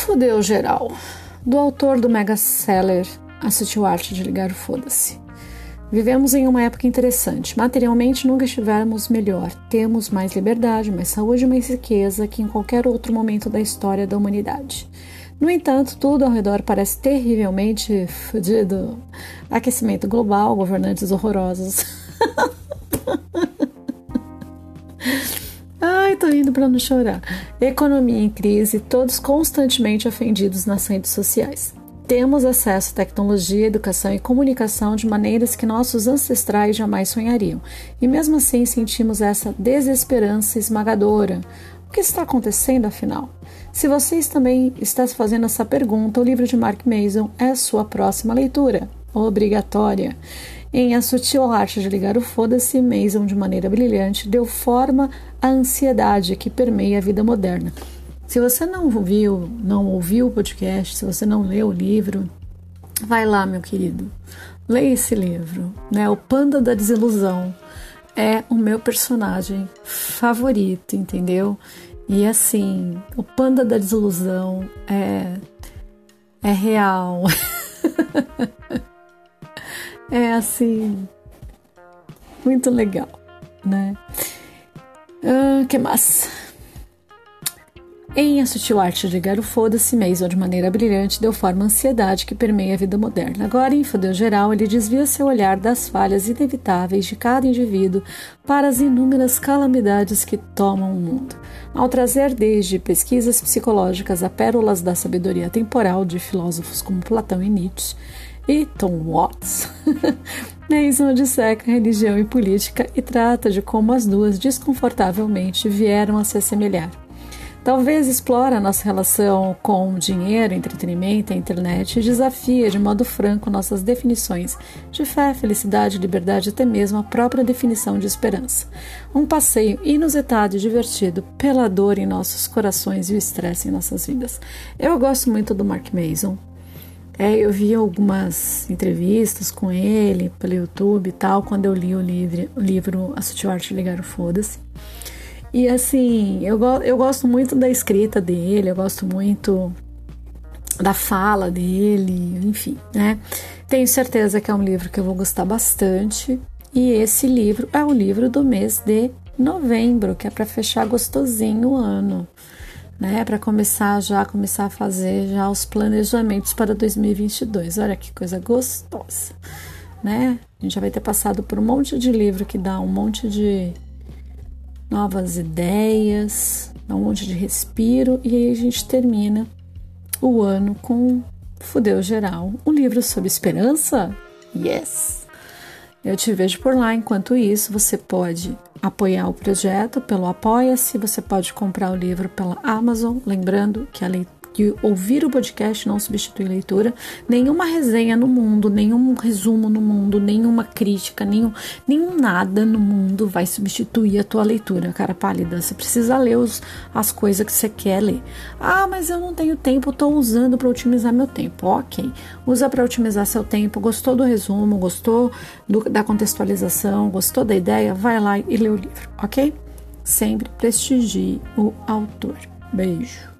Fudeu geral, do autor do mega-seller A Sutil Arte de Ligar o Foda-se. Vivemos em uma época interessante. Materialmente nunca estivemos melhor. Temos mais liberdade, mais saúde e mais riqueza que em qualquer outro momento da história da humanidade. No entanto, tudo ao redor parece terrivelmente fodido. Aquecimento global, governantes horrorosos. Ai, tô indo para não chorar. Economia em crise, todos constantemente ofendidos nas redes sociais. Temos acesso à tecnologia, educação e comunicação de maneiras que nossos ancestrais jamais sonhariam. E mesmo assim sentimos essa desesperança esmagadora. O que está acontecendo afinal? Se vocês também estão fazendo essa pergunta, o livro de Mark Mason é sua próxima leitura, obrigatória. Em A Sutil Arte de Ligar o Foda-se, Mason, de maneira brilhante, deu forma à ansiedade que permeia a vida moderna. Se você não viu, não ouviu o podcast, se você não leu o livro, vai lá, meu querido. Leia esse livro, né? O Panda da Desilusão é o meu personagem favorito, entendeu? E assim, o Panda da Desilusão é é real. é assim muito legal, né? Uh, que mais? Em A Sutil Arte de Ligar o Foda-se, Mason, de maneira brilhante, deu forma à ansiedade que permeia a vida moderna. Agora, em Fodeu Geral, ele desvia seu olhar das falhas inevitáveis de cada indivíduo para as inúmeras calamidades que tomam o mundo. Ao trazer desde pesquisas psicológicas a pérolas da sabedoria temporal de filósofos como Platão e Nietzsche, e Tom Watts. Mason disseca religião e política e trata de como as duas desconfortavelmente vieram a se assemelhar. Talvez explora nossa relação com dinheiro, entretenimento e internet e desafia de modo franco nossas definições de fé, felicidade, liberdade e até mesmo a própria definição de esperança. Um passeio inusitado e divertido pela dor em nossos corações e o estresse em nossas vidas. Eu gosto muito do Mark Mason. É, eu vi algumas entrevistas com ele pelo YouTube e tal, quando eu li o livro, o livro A Sutil Arte Ligar o Foda-se. E assim, eu, eu gosto muito da escrita dele, eu gosto muito da fala dele, enfim, né? Tenho certeza que é um livro que eu vou gostar bastante. E esse livro é o livro do mês de novembro, que é para fechar gostosinho o ano, né? Para começar já começar a fazer já os planejamentos para 2022. Olha que coisa gostosa, né? A gente já vai ter passado por um monte de livro que dá um monte de novas ideias, dá um monte de respiro e aí a gente termina o ano com Fudeu Geral, um livro sobre esperança? Yes! Eu te vejo por lá. Enquanto isso, você pode apoiar o projeto pelo Apoia-se, você pode comprar o livro pela Amazon, lembrando que a leitura que ouvir o podcast não substitui leitura. Nenhuma resenha no mundo, nenhum resumo no mundo, nenhuma crítica, nenhum, nenhum nada no mundo vai substituir a tua leitura, cara pálida. Você precisa ler os, as coisas que você quer ler. Ah, mas eu não tenho tempo, estou usando para otimizar meu tempo. Ok, usa para otimizar seu tempo. Gostou do resumo, gostou do, da contextualização, gostou da ideia? Vai lá e lê o livro, ok? Sempre prestigie o autor. Beijo.